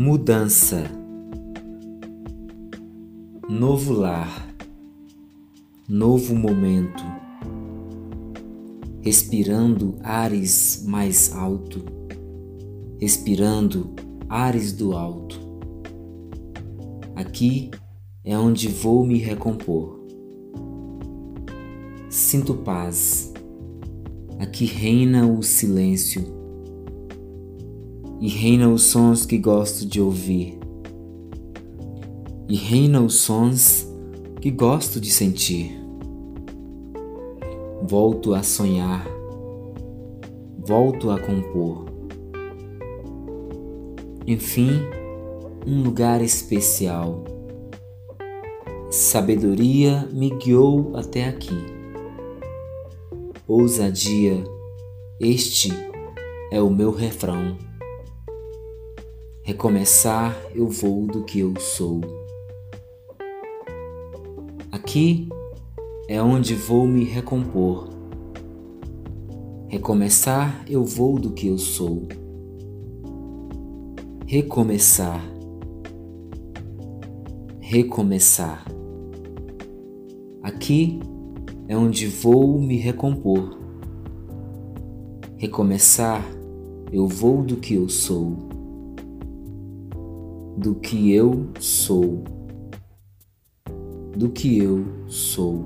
Mudança, novo lar, novo momento, respirando ares mais alto, respirando ares do alto. Aqui é onde vou me recompor. Sinto paz. Aqui reina o silêncio e reina os sons que gosto de ouvir, e reina os sons que gosto de sentir. Volto a sonhar, volto a compor. Enfim, um lugar especial. Sabedoria me guiou até aqui. Ousadia, este é o meu refrão. Recomeçar eu vou do que eu sou. Aqui é onde vou me recompor. Recomeçar eu vou do que eu sou. Recomeçar. Recomeçar. Aqui é onde vou me recompor. Recomeçar eu vou do que eu sou do que eu sou, do que eu sou.